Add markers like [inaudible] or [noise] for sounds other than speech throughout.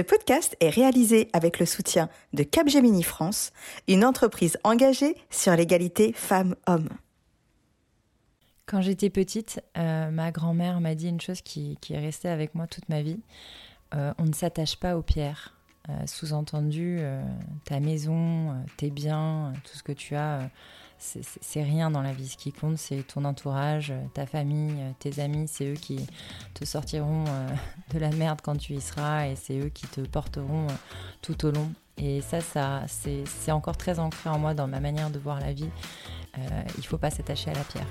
Ce podcast est réalisé avec le soutien de Capgemini France, une entreprise engagée sur l'égalité femmes-hommes. Quand j'étais petite, euh, ma grand-mère m'a dit une chose qui, est restée avec moi toute ma vie. Euh, on ne s'attache pas aux pierres. Euh, sous-entendu, ta maison, tes biens, tout ce que tu as, c'est rien dans la vie. Ce qui compte, c'est ton entourage, ta famille, tes amis. C'est eux qui te sortiront de la merde quand tu y seras et c'est eux qui te porteront tout au long. Et ça, ça c'est encore très ancré en moi dans ma manière de voir la vie. il ne faut pas s'attacher à la pierre.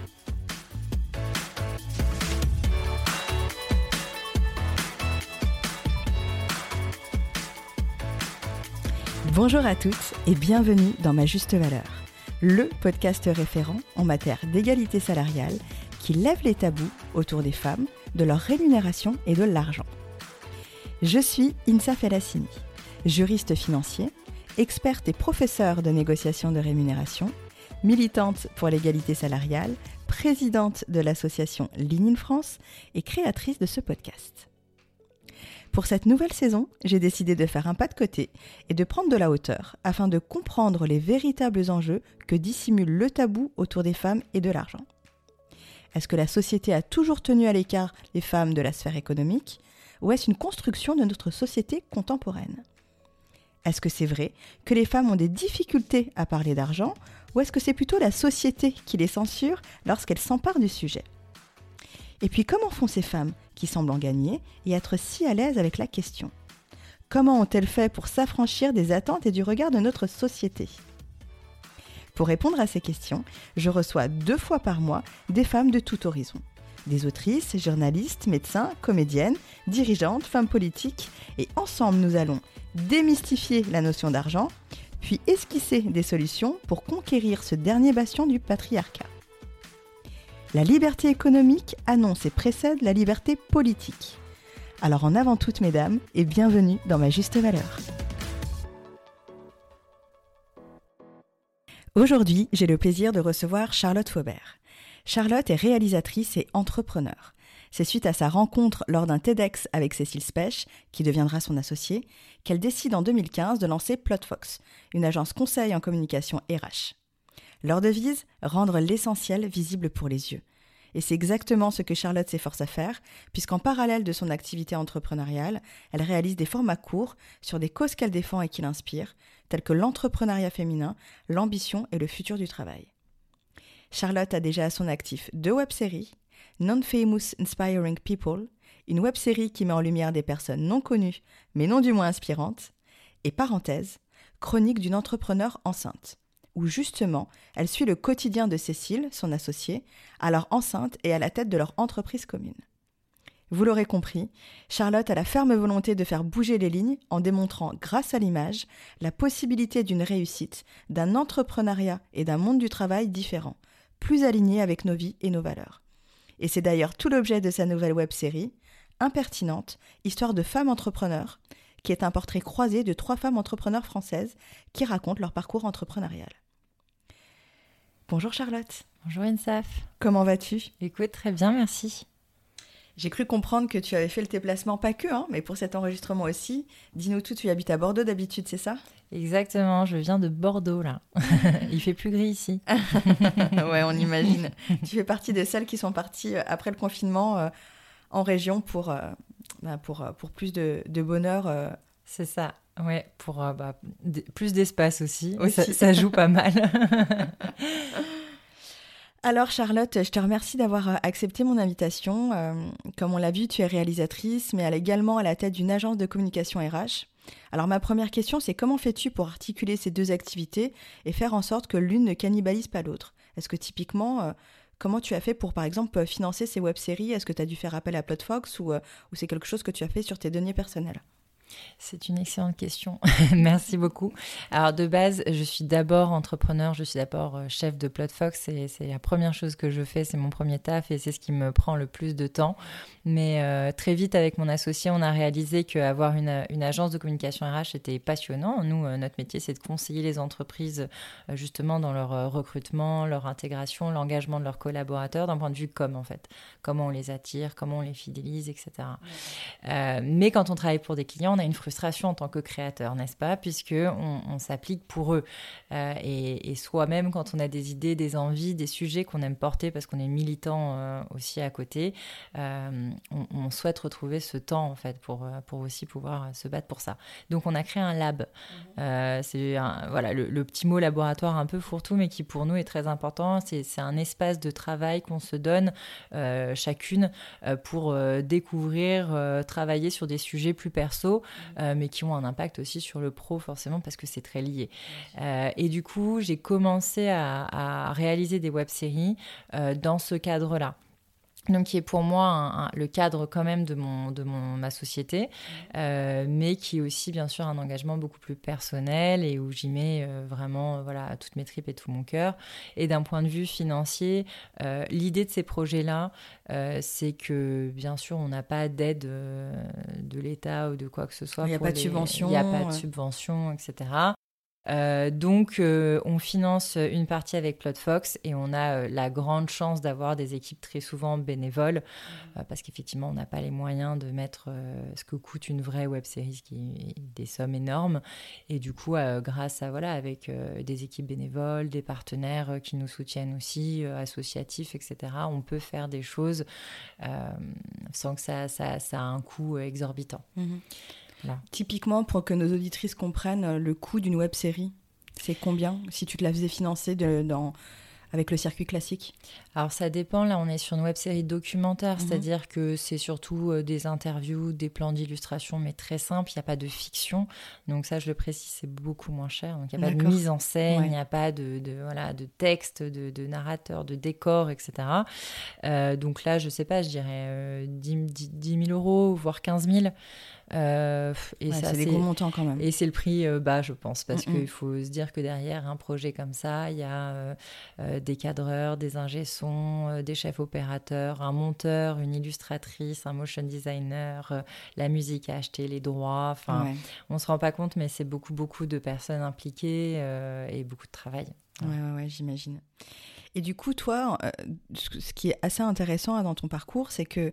Bonjour à toutes et bienvenue dans Ma Juste Valeur, le podcast référent en matière d'égalité salariale qui lève les tabous autour des femmes, de leur rémunération et de l'argent. Je suis Insa Felassini, juriste financier, experte et professeure de négociation de rémunération, militante pour l'égalité salariale, présidente de l'association Ligne France et créatrice de ce podcast. Pour cette nouvelle saison, j'ai décidé de faire un pas de côté et de prendre de la hauteur afin de comprendre les véritables enjeux que dissimule le tabou autour des femmes et de l'argent. Est-ce que la société a toujours tenu à l'écart les femmes de la sphère économique ou est-ce une construction de notre société contemporaine? Est-ce que c'est vrai que les femmes ont des difficultés à parler d'argent ou est-ce que c'est plutôt la société qui les censure lorsqu'elles s'emparent du sujet? Et puis comment font ces femmes qui semblent en gagner et être si à l'aise avec la question? Comment ont-elles fait pour s'affranchir des attentes et du regard de notre société? Pour répondre à ces questions, je reçois deux fois par mois des femmes de tout horizon. Des autrices, journalistes, médecins, comédiennes, dirigeantes, femmes politiques, et ensemble nous allons démystifier la notion d'argent, puis esquisser des solutions pour conquérir ce dernier bastion du patriarcat. La liberté économique annonce et précède la liberté politique. Alors en avant toutes mesdames et bienvenue dans ma juste valeur. Aujourd'hui, j'ai le plaisir de recevoir Charlotte Faubert. Charlotte est réalisatrice et entrepreneur. C'est suite à sa rencontre lors d'un TEDx avec Cécile Spech, qui deviendra son associée, qu'elle décide en 2015 de lancer Plotfox, une agence conseil en communication RH. Leur devise Rendre l'essentiel visible pour les yeux. Et c'est exactement ce que Charlotte s'efforce à faire, puisqu'en parallèle de son activité entrepreneuriale, elle réalise des formats courts sur des causes qu'elle défend et qui l'inspirent, telles que l'entrepreneuriat féminin, l'ambition et le futur du travail. Charlotte a déjà à son actif deux web-séries, Non-Famous Inspiring People, une web-série qui met en lumière des personnes non connues, mais non du moins inspirantes, et parenthèse, Chronique d'une entrepreneur enceinte où justement elle suit le quotidien de Cécile, son associée, alors enceinte et à la tête de leur entreprise commune. Vous l'aurez compris, Charlotte a la ferme volonté de faire bouger les lignes en démontrant, grâce à l'image, la possibilité d'une réussite, d'un entrepreneuriat et d'un monde du travail différent, plus alignés avec nos vies et nos valeurs. Et c'est d'ailleurs tout l'objet de sa nouvelle web-série, Impertinente, histoire de femmes entrepreneurs, qui est un portrait croisé de trois femmes entrepreneurs françaises qui racontent leur parcours entrepreneurial. Bonjour Charlotte. Bonjour Insaf. Comment vas-tu? Écoute, très bien, merci. J'ai cru comprendre que tu avais fait le déplacement, pas que, hein, mais pour cet enregistrement aussi. Dis-nous tout, tu habites à Bordeaux d'habitude, c'est ça? Exactement, je viens de Bordeaux là. [laughs] Il fait plus gris ici. [laughs] ouais, on imagine. [laughs] tu fais partie de celles qui sont parties euh, après le confinement euh, en région pour, euh, bah, pour, pour plus de, de bonheur. C'est ça. Ouais, pour bah, plus d'espace aussi. aussi. Ça, joue pas mal. [laughs] Alors Charlotte, je te remercie d'avoir accepté mon invitation. comme on l'a vu, tu es réalisatrice, mais elle est également à la tête d'une agence de communication RH. Alors ma première question, c'est comment fais-tu pour articuler ces deux activités et faire en sorte que l'une ne cannibalise pas l'autre? Est-ce que typiquement, Comment tu as fait pour, par exemple, financer ces web-séries? Est-ce que tu as dû faire appel à Plotfox ou, ou c'est quelque chose que tu as fait sur tes deniers personnels? C'est une excellente question. [laughs] Merci beaucoup. Alors de base, je suis d'abord entrepreneur, je suis d'abord euh, chef de Plotfox et c'est la première chose que je fais, c'est mon premier taf et c'est ce qui me prend le plus de temps. Mais euh, très vite avec mon associé, on a réalisé qu'avoir une, une agence de communication RH était passionnant. Nous, euh, notre métier, c'est de conseiller les entreprises justement dans leur recrutement, leur intégration, l'engagement de leurs collaborateurs d'un point de vue com en fait. Comment on les attire, comment on les fidélise, etc. mais quand on travaille pour des clients, on a une frustration en tant que créateur, n'est-ce pas Puisque on, s'applique pour eux. Euh, et, soi-même, quand on a des idées, des envies, des sujets qu'on aime porter parce qu'on est militant euh, aussi à côté, on, souhaite retrouver ce temps en fait pour, pour aussi pouvoir se battre pour ça. Donc on a créé un lab. Mhm. c'est voilà le, petit mot laboratoire un peu fourre-tout, mais qui pour nous est très important. C'est un espace de travail qu'on se donne chacune pour découvrir, travailler sur des sujets plus perso, mmh. Euh, mais qui ont un impact aussi sur le pro forcément parce que c'est très lié. Euh, et du coup, j'ai commencé à, réaliser des web-séries euh, dans ce cadre-là donc qui est pour moi le cadre quand même de, mon, de mon, ma société, euh, mais qui est aussi bien sûr un engagement beaucoup plus personnel et où j'y mets euh, vraiment voilà, toutes mes tripes et tout mon cœur. Et d'un point de vue financier, euh, l'idée de ces projets-là, c'est que bien sûr on n'a pas d'aide de l'État ou de quoi que ce soit. Il n'y a pas de subvention. Il n'y a pas de subvention, etc. Euh, donc, euh, on finance une partie avec PlotFox et on a euh, la grande chance d'avoir des équipes très souvent bénévoles mmh. parce qu'effectivement, on n'a pas les moyens de mettre ce que coûte une vraie web série, qui est des sommes énormes. Et du coup, grâce à voilà, avec des équipes bénévoles, des partenaires qui nous soutiennent aussi, associatifs, etc., on peut faire des choses sans que ça, ça, ça a un coût exorbitant. Mmh. Typiquement, pour que nos auditrices comprennent euh, le coût d'une web série, c'est combien si tu te la faisais financer dans, avec le circuit classique Alors ça dépend, là on est sur une web série documentaire, mhm. c'est-à-dire que c'est surtout euh, des interviews, des plans d'illustration, mais très simples, il n'y a pas de fiction. Donc ça je le précise, c'est beaucoup moins cher. Donc il n'y a pas de mise en scène, il n'y a pas de, voilà, de texte, de, narrateur, de décor, etc. Euh, donc là je sais pas, je dirais 10, 10 000 euros, voire 15 000. Euh, et ça, c'est des gros montants quand même. Et c'est le prix euh, bas, je pense, parce qu'il faut se dire que derrière un projet comme ça, il y a euh, des cadreurs, des ingé-sons, des chefs opérateurs, un monteur, une illustratrice, un motion designer, la musique à acheter, les droits. Enfin, on se rend pas compte, mais c'est beaucoup, beaucoup de personnes impliquées et beaucoup de travail. Ouais, ouais, ouais j'imagine. Et du coup, toi, ce qui est assez intéressant dans ton parcours, c'est que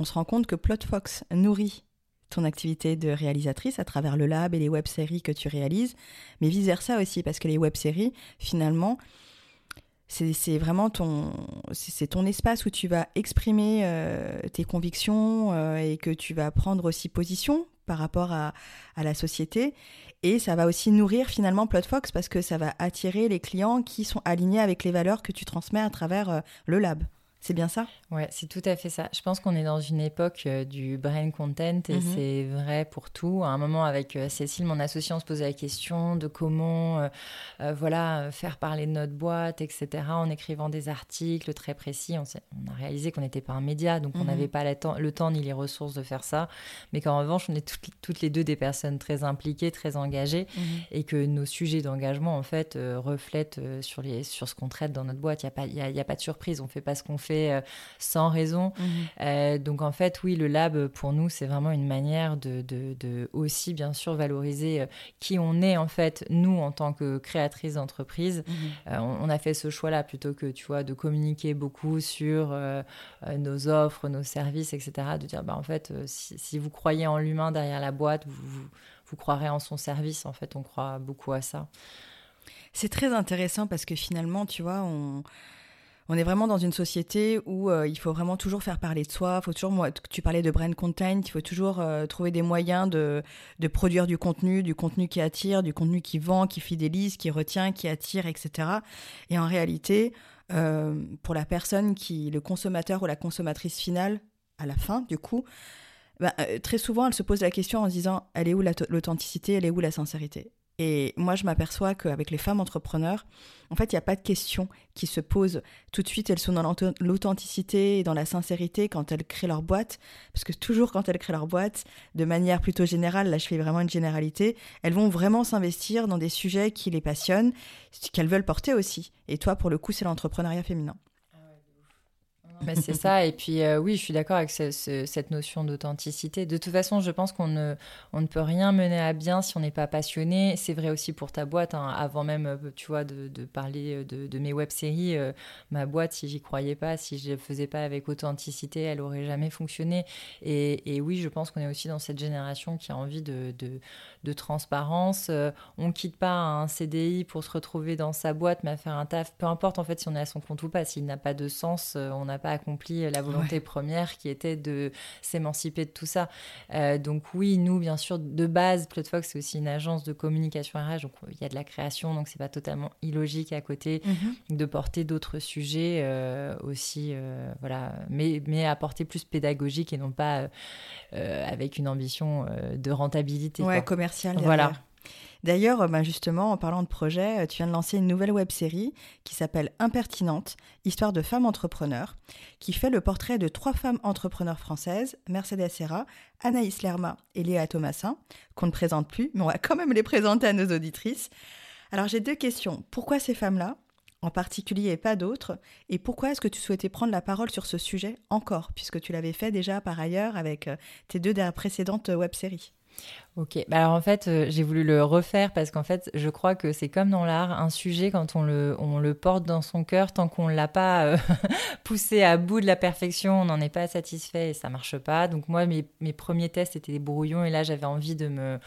on se rend compte que PlotFox nourrit ton activité de réalisatrice à travers le lab et les web-séries que tu réalises, mais vice-versa aussi, parce que les web-séries, finalement, c'est vraiment ton, c'est ton espace où tu vas exprimer euh, tes convictions euh, et que tu vas prendre aussi position par rapport à, à, la société. Et ça va aussi nourrir finalement PlotFox parce que ça va attirer les clients qui sont alignés avec les valeurs que tu transmets à travers euh, le lab. C'est bien ça? Ouais, c'est tout à fait ça. Je pense qu'on est dans une époque euh, du brain content et mhm. c'est vrai pour tout. À un moment, avec euh, Cécile, mon associé, on se posait la question de comment euh, voilà, faire parler de notre boîte, etc. En écrivant des articles très précis. On, on a réalisé qu'on n'était pas un média, donc on mhm. n'avait pas le temps, le temps, ni les ressources de faire ça. Mais qu'en revanche, on est toutes, les deux des personnes très impliquées, très engagées mhm. et que nos sujets d'engagement, en fait, reflètent sur, les, sur ce qu'on traite dans notre boîte. Il n'y a, pas, y a pas de surprise. On ne fait pas ce qu'on fait euh, sans raison. Mhm. Euh, donc en fait, oui, le lab pour nous, c'est vraiment une manière de, de, aussi bien sûr valoriser euh, qui on est en fait, nous en tant que créatrice d'entreprise. Mhm. On, a fait ce choix-là plutôt que tu vois de communiquer beaucoup sur nos offres, nos services, etc. De dire bah en fait, si, vous croyez en l'humain derrière la boîte, vous, vous croirez en son service. En fait, on croit beaucoup à ça. C'est très intéressant parce que finalement, tu vois, on, on est vraiment dans une société où euh, il faut vraiment toujours faire parler de soi. Faut toujours, moi, tu parlais de brand content, il faut toujours euh, trouver des moyens de, produire du contenu, du contenu qui attire, du contenu qui vend, qui fidélise, qui retient, qui attire, etc. Et en réalité, euh, pour la personne qui, le consommateur ou la consommatrice finale, à la fin, du coup, bah, très souvent, elle se pose la question en se disant, elle est où l'authenticité, elle est où la sincérité? Et moi, je m'aperçois qu'avec les femmes entrepreneurs, en fait, il n'y a pas de questions qui se posent. Tout de suite, elles sont dans l'authenticité et dans la sincérité quand elles créent leur boîte. Parce que toujours quand elles créent leur boîte, de manière plutôt générale, là je fais vraiment une généralité, elles vont vraiment s'investir dans des sujets qui les passionnent, qu'elles veulent porter aussi. Et toi, pour le coup, c'est l'entrepreneuriat féminin. Ah c'est ça. Et puis, euh, oui, je suis d'accord avec cette notion d'authenticité. De toute façon, je pense qu'on ne, peut rien mener à bien si on n'est pas passionné. C'est vrai aussi pour ta boîte. Hein. Avant même, euh, tu vois, de, parler de, mes web-séries, euh, ma boîte, si j'y croyais pas, si je ne faisais pas avec authenticité, elle aurait jamais fonctionné. Et, oui, je pense qu'on est aussi dans cette génération qui a envie de transparence. on quitte pas un CDI pour se retrouver dans sa boîte, mais à faire un taf. Peu importe, en fait, si on est à son compte ou pas. S'il n'a pas de sens, on n'a pas accompli la volonté première qui était de s'émanciper de tout ça. Euh, donc oui, nous, bien sûr, de base, Plotfox, c'est aussi une agence de communication RH, donc il y a de la création, donc c'est pas totalement illogique à côté mhm. de porter d'autres sujets euh, aussi, euh, voilà, mais, mais à porter plus pédagogique et non pas avec une ambition de rentabilité. Ouais, commerciale. Voilà. D'ailleurs, euh, bah, justement, en parlant de projet, euh, tu viens de lancer une nouvelle web série qui s'appelle Impertinente, histoire de femmes entrepreneurs, qui fait le portrait de trois femmes entrepreneurs françaises, Mercedes Serra, Anaïs Lerma et Léa Thomasin, qu'on ne présente plus, mais on va quand même les présenter à nos auditrices. Alors j'ai deux questions. Pourquoi ces femmes-là en particulier et pas d'autres? Et pourquoi est-ce que tu souhaitais prendre la parole sur ce sujet encore, puisque tu l'avais fait déjà par ailleurs avec euh, tes deux précédentes web-séries Ok, bah alors en fait, euh, j'ai voulu le refaire parce qu'en fait, je crois que c'est comme dans l'art, un sujet, quand on le, on le porte dans son cœur, tant qu'on ne l'a pas euh, [laughs] poussé à bout de la perfection, on n'en est pas satisfait et ça marche pas. Donc moi, mes, mes premiers tests étaient des brouillons et là, j'avais envie de me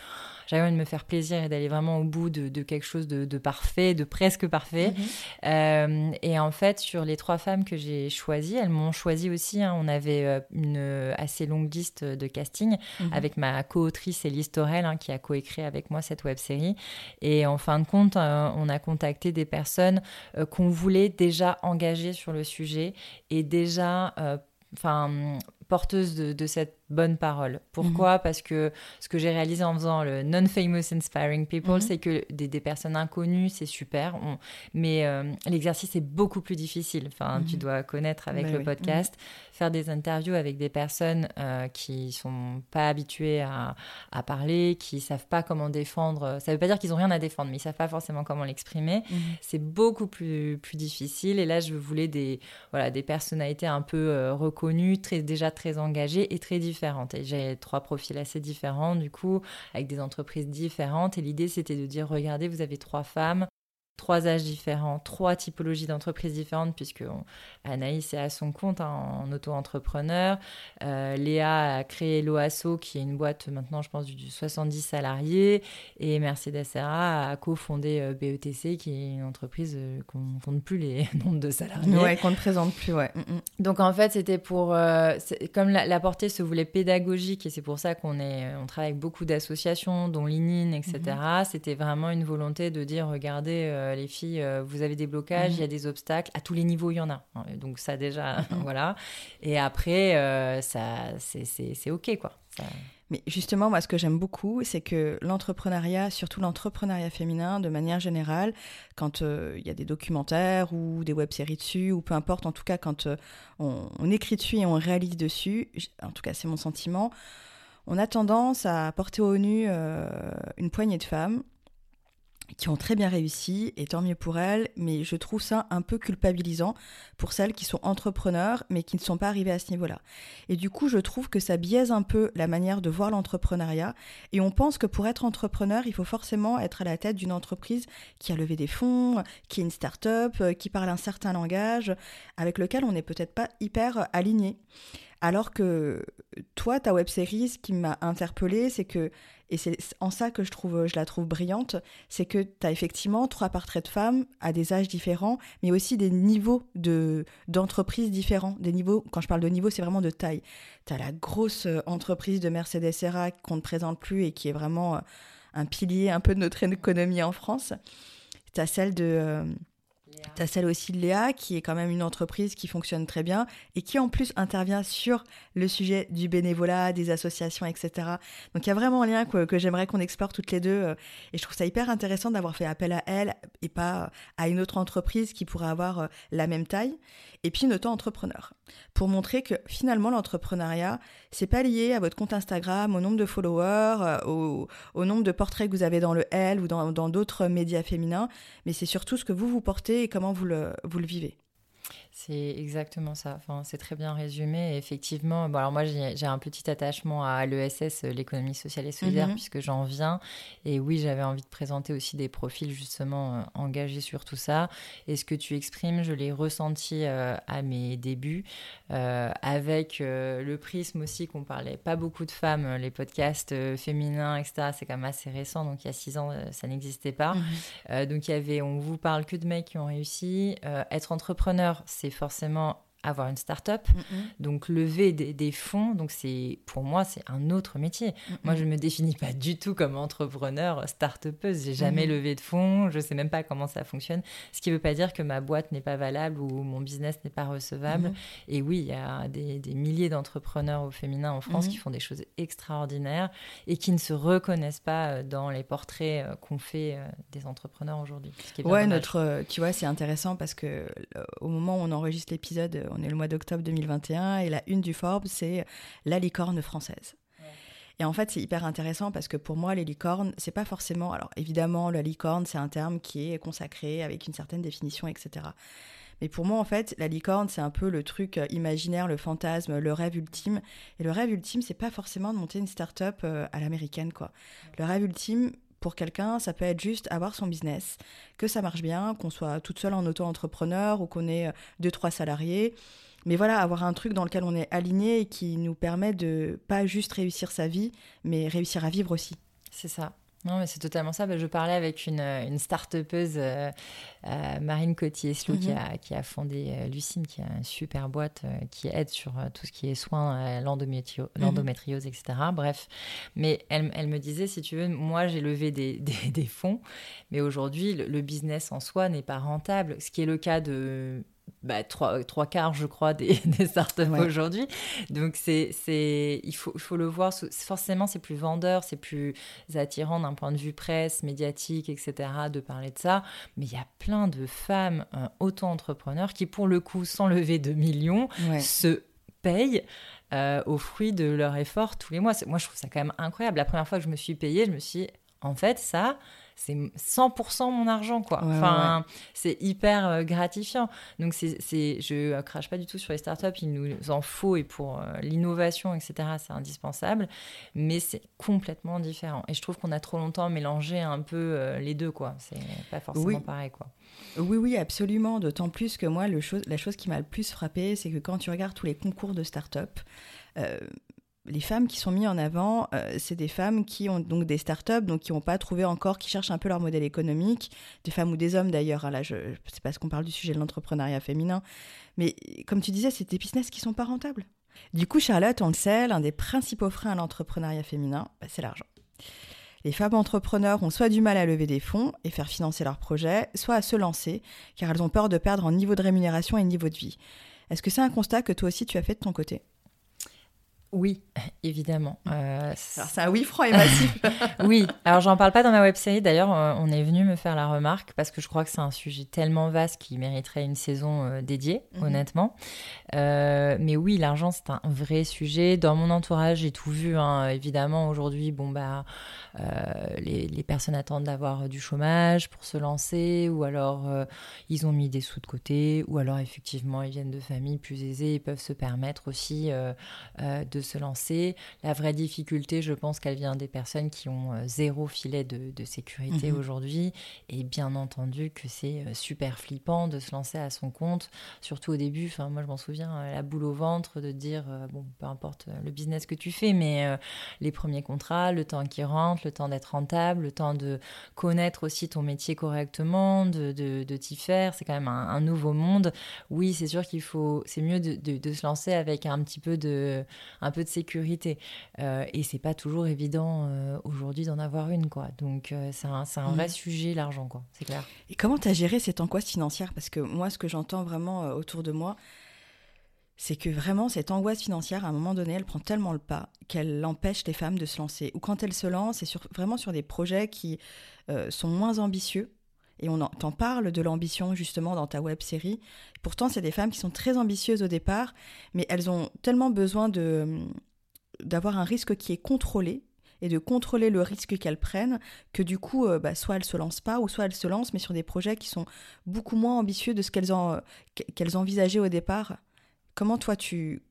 j'avais envie de me faire plaisir et d'aller vraiment au bout de, quelque chose de, parfait, de presque parfait. Mhm. Euh, et en fait, sur les trois femmes que j'ai choisies, elles m'ont choisi aussi. Hein. on avait une assez longue liste de casting mhm. avec ma co-autrice Elise Torel, hein, qui a coécrit avec moi cette web série. Et en fin de compte, euh, on a contacté des personnes qu'on voulait déjà engager sur le sujet et déjà enfin porteuse de, cette bonne parole. Pourquoi? Mhm. Parce que ce que j'ai réalisé en faisant le Non-Famous Inspiring People, mhm. c'est que des, personnes inconnues, c'est super, mais euh, l'exercice est beaucoup plus difficile. Enfin, tu mhm. dois connaître avec bah le podcast, faire des interviews avec des personnes euh, qui sont pas habituées à, parler, qui savent pas comment défendre. Ça veut pas dire qu'ils ont rien à défendre, mais ils savent pas forcément comment l'exprimer. C'est beaucoup plus, plus difficile. Et là, je voulais des, voilà, des personnalités un peu euh, reconnues, très, déjà très engagées et très différentes. Et j'ai trois profils assez différents, du coup, avec des entreprises différentes. Et l'idée, c'était de dire, regardez, vous avez trois femmes trois âges différents, trois typologies d'entreprises différentes, puisque Anaïs est à son compte hein, en auto-entrepreneur. Euh, Léa a créé l'OASO, qui est une boîte maintenant, je pense, du 70 salariés. Et Mercedes Serra a cofondé euh, BETC, qui est une entreprise euh, qu'on ne compte plus les [laughs] nombres de salariés. Ouais, qu'on ne présente plus, ouais. Mm, mm. Donc en fait, c'était pour. comme la, portée se voulait pédagogique, et c'est pour ça qu'on est, on travaille avec beaucoup d'associations, dont l'ININ, etc., mm-hmm. c'était vraiment une volonté de dire regardez, euh, les filles, euh, vous avez des blocages, il y a mhm. des obstacles, à tous les niveaux, il y en a. Hein. Donc ça déjà, mhm. [laughs] voilà. Et après, euh, ça, c'est OK, quoi. Mais justement, moi, ce que j'aime beaucoup, c'est que l'entrepreneuriat, surtout l'entrepreneuriat féminin, de manière générale, quand il y a des documentaires ou des web-séries dessus, ou peu importe, en tout cas, quand on, on, écrit dessus et on réalise dessus, en tout cas, c'est mon sentiment, on a tendance à porter au nu une poignée de femmes qui ont très bien réussi, et tant mieux pour elles, mais je trouve ça un peu culpabilisant pour celles qui sont entrepreneurs, mais qui ne sont pas arrivées à ce niveau-là. Et du coup, je trouve que ça biaise un peu la manière de voir l'entrepreneuriat, et on pense que pour être entrepreneur, il faut forcément être à la tête d'une entreprise qui a levé des fonds, qui est une start-up, euh, qui parle un certain langage, avec lequel on n'est peut-être pas hyper aligné. Alors que toi, ta web série, ce qui m'a interpellée, c'est que et c'est en ça que je, trouve, je la trouve brillante, c'est que tu as effectivement trois portraits de femmes à des âges différents, mais aussi des niveaux de, d'entreprise différents. Des niveaux, quand je parle de niveau, c'est vraiment de taille. Tu as la grosse euh, entreprise de Mercedes Serra qu'on ne présente plus et qui est vraiment euh, un pilier un peu de notre [laughs] économie en France. Tu as celle de... Euh, tu as celle aussi de Léa, qui est quand même une entreprise qui fonctionne très bien et qui en plus intervient sur le sujet du bénévolat, des associations, etc. Donc il y a vraiment un lien que, j'aimerais qu'on explore toutes les deux. Euh, et je trouve ça hyper intéressant d'avoir fait appel à elle et pas à une autre entreprise qui pourrait avoir euh, la même taille. Et puis une auto-entrepreneur. Pour montrer que finalement l'entrepreneuriat, c'est pas lié à votre compte Instagram, au nombre de followers, euh, au, au nombre de portraits que vous avez dans le L ou dans d'autres médias féminins, mais c'est surtout ce que vous vous portez et comment vous le, vous le vivez? C'est exactement ça. Enfin, c'est très bien résumé. effectivement, bon, alors moi, j'ai un petit attachement à l'ESS, l'économie sociale et solidaire, mhm. puisque j'en viens. Et oui, j'avais envie de présenter aussi des profils justement euh, engagés sur tout ça. Et ce que tu exprimes, je l'ai ressenti euh, à mes débuts, euh, avec le prisme aussi qu'on parlait pas beaucoup de femmes, les podcasts féminins, etc. C'est quand même assez récent. Donc il y a six ans, ça n'existait pas. Mhm. donc il y avait, on vous parle que de mecs qui ont réussi. être entrepreneur, c'est forcément avoir une start-up, donc lever des, fonds. Donc c'est pour moi c'est un autre métier. Moi je me définis pas du tout comme entrepreneur, start-upeuse. J'ai jamais levé de fonds, je sais même pas comment ça fonctionne. Ce qui veut pas dire que ma boîte n'est pas valable ou mon business n'est pas recevable. Mm-hmm. Et oui, il y a des, milliers d'entrepreneurs au féminin en France mm-hmm. qui font des choses extraordinaires et qui ne se reconnaissent pas euh, dans les portraits euh, qu'on fait euh, des entrepreneurs aujourd'hui. Ouais, notre, tu vois, c'est intéressant parce que au moment où on enregistre l'épisode on est le mois d'octobre 2021 et la une du Forbes, c'est la licorne française. Et en fait, c'est hyper intéressant parce que pour moi, les licornes, c'est pas forcément. Alors évidemment, la licorne, c'est un terme qui est consacré avec une certaine définition, etc. Mais pour moi, en fait, la licorne, c'est un peu le truc euh, imaginaire, le fantasme, le rêve ultime. Et le rêve ultime, c'est pas forcément de monter une start-up euh, à l'américaine, quoi. Le rêve ultime, pour quelqu'un, ça peut être juste avoir son business, que ça marche bien, qu'on soit toute seule en auto-entrepreneur ou qu'on ait euh, deux, trois salariés. Mais voilà, avoir un truc dans lequel on est aligné et qui nous permet de pas juste réussir sa vie, mais réussir à vivre aussi. C'est ça. Non, mais c'est totalement ça. Je parlais avec une, une start-upeuse, euh, euh, Marine Cotier-Slou, qui, mhm. a, qui a fondé euh, Lucine, qui a une super boîte qui aide sur tout ce qui est soins, l'endométriose, mhm. etc. Bref. Mais elle, elle, me disait, si tu veux, moi, j'ai levé des, [laughs] des, fonds, mais aujourd'hui, le, business en soi n'est pas rentable, ce qui est le cas de bah, trois, trois, quarts, je crois, des, [laughs] des startups aujourd'hui. Donc, c'est, c'est, il, faut, faut le voir. Forcément, c'est plus vendeur, c'est plus attirant d'un point de vue presse, médiatique, etc., de parler de ça. Mais il y a plein de femmes euh, auto-entrepreneurs qui, pour le coup, sans lever de millions, se payent. Euh, au fruit de leur effort tous les mois. Moi, je trouve ça quand même incroyable. La première fois que je me suis payée, je me suis dit, en fait, ça, c'est 100% mon argent, quoi. enfin, c'est hyper euh, gratifiant. Donc, c'est, je euh, crache pas du tout sur les startups, il nous en faut et pour euh, l'innovation, etc., c'est indispensable, mais c'est complètement différent. Et je trouve qu'on a trop longtemps mélangé un peu les deux, quoi. C'est pas forcément pareil, quoi. Oui, oui, absolument. D'autant plus que moi, le chose, la chose qui m'a le plus frappé, c'est que quand tu regardes tous les concours de start-up, les femmes qui sont mises en avant, euh, c'est des femmes qui ont donc des startups, donc qui n'ont pas trouvé encore, qui cherchent un peu leur modèle économique, des femmes ou des hommes d'ailleurs. Hein, là, je, c'est parce qu'on parle du sujet de l'entrepreneuriat féminin, mais comme tu disais, c'est des business qui sont pas rentables. Du coup, Charlotte, on le sait, l'un des principaux freins à l'entrepreneuriat féminin, bah, c'est l'argent. Les femmes entrepreneurs ont soit du mal à lever des fonds et faire financer leurs projets, soit à se lancer, car elles ont peur de perdre en niveau de rémunération et niveau de vie. Est-ce que c'est un constat que toi aussi tu as fait de ton côté? Oui, [laughs] évidemment. Euh, c'est un oui franc et massif. [laughs] oui, alors j'en parle pas dans ma web série. D'ailleurs, euh, on est venu me faire la remarque parce que je crois que c'est un sujet tellement vaste qui mériterait une saison euh, dédiée, mhm. honnêtement. mais oui, l'argent, c'est un vrai sujet. Dans mon entourage, j'ai tout vu. Hein. Évidemment, aujourd'hui, bon, bah, les, les, personnes attendent d'avoir du chômage pour se lancer ou alors ils ont mis des sous de côté ou alors effectivement, ils viennent de familles plus aisées et peuvent se permettre aussi de se lancer. La vraie difficulté, je pense qu'elle vient des personnes qui ont euh, zéro filet de, sécurité mhm. aujourd'hui. Et bien entendu que c'est euh, super flippant de se lancer à son compte, surtout au début. Enfin, moi, je m'en souviens, euh, la boule au ventre de dire, bon, peu importe le business que tu fais, mais les premiers contrats, le temps qui rentre, le temps d'être rentable, le temps de connaître aussi ton métier correctement, de, de, t'y faire. C'est quand même un, nouveau monde. Oui, c'est sûr qu'il faut, c'est mieux de, de, se lancer avec un petit peu de, un peu de sécurité. Euh, et c'est pas toujours évident euh, aujourd'hui d'en avoir une, quoi. Donc euh, c'est un, un, vrai mm. sujet, l'argent, quoi. C'est clair. Et comment tu as géré cette angoisse financière? Parce que moi, ce que j'entends vraiment autour de moi, c'est que vraiment cette angoisse financière, à un moment donné, elle prend tellement le pas qu'elle empêche les femmes de se lancer. Ou quand elles se lancent, c'est sur, vraiment sur des projets qui sont moins ambitieux. Et on t'en parle de l'ambition justement dans ta web série. Pourtant, c'est des femmes qui sont très ambitieuses au départ, mais elles ont tellement besoin de d'avoir un risque qui est contrôlé et de contrôler le risque qu'elles prennent, que du coup, euh, bah, soit elles se lancent pas, ou soit elles se lancent, mais sur des projets qui sont beaucoup moins ambitieux de ce qu'elles qu'elles envisageaient au départ. Comment toi tu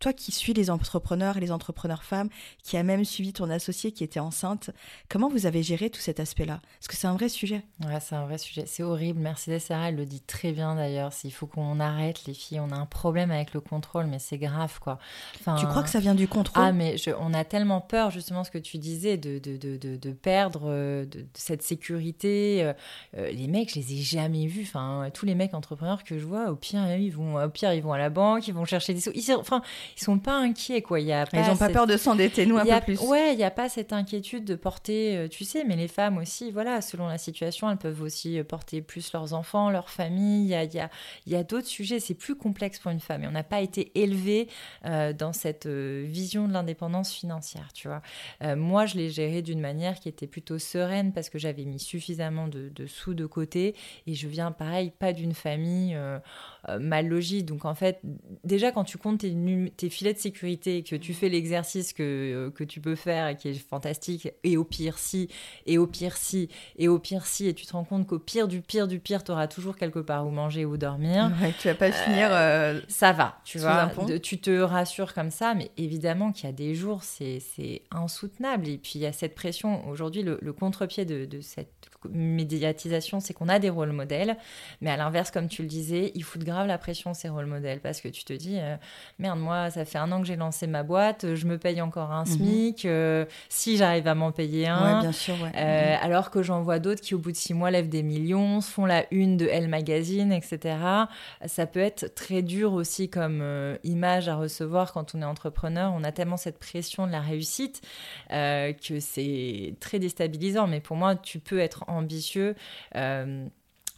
toi qui suis les entrepreneurs et les entrepreneurs femmes, qui a même suivi ton associée qui était enceinte, comment vous avez géré tout cet aspect-là? Parce que c'est un vrai sujet. Ouais, c'est un vrai sujet. C'est horrible. Mercedes Serra, elle le dit très bien d'ailleurs. Il faut qu'on arrête, les filles. On a un problème avec le contrôle, mais c'est grave, quoi. Enfin, tu crois que ça vient du contrôle? Ah, mais on a tellement peur, justement, ce que tu disais, de, de, de, de perdre euh, de, cette sécurité. Euh, euh, les mecs, je les ai jamais vus. Enfin, tous les mecs entrepreneurs que je vois, au pire, ils vont, au pire, ils vont à la banque, ils vont chercher des sous. enfin, ils sont pas inquiets quoi. Il y a ils n'ont pas peur de s'endetter nous un peu plus. Ouais, il n'y a pas cette inquiétude de porter, euh, tu sais, mais les femmes aussi, voilà, selon la situation, elles peuvent aussi euh, porter plus leurs enfants, leur famille. Il y a, y a, y a d'autres sujets. C'est plus complexe pour une femme et on n'a pas été élevé euh, dans cette vision de l'indépendance financière, tu vois. moi, je l'ai géré d'une manière qui était plutôt sereine parce que j'avais mis suffisamment de, de, sous de côté et je viens pareil pas d'une famille euh, mal logis. Donc en fait, déjà quand tu comptes tes, filets de sécurité, que tu fais l'exercice que, euh, que tu peux faire et qui est fantastique, et au pire si, et au pire si, et au pire si, et tu te rends compte qu'au pire du pire du pire, tu auras toujours quelque part où manger ou dormir. tu vas pas finir. Euh, ça va, tu vois. tu te rassures comme ça, mais évidemment qu'il y a des jours, c'est insoutenable. Et puis il y a cette pression. Aujourd'hui, le, contre-pied de, de cette médiatisation, c'est qu'on a des rôles modèles, mais à l'inverse, comme tu le disais, il faut de grave la pression ces rôles modèles parce que tu te dis euh, merde moi ça fait un an que j'ai lancé ma boîte je me paye encore un mhm. SMIC euh, si j'arrive à m'en payer un bien sûr, euh, mhm. alors que j'en vois d'autres qui au bout de six mois lèvent des millions font la une de Elle Magazine etc ça peut être très dur aussi comme image à recevoir quand on est entrepreneur on a tellement cette pression de la réussite que c'est très déstabilisant mais pour moi tu peux être ambitieux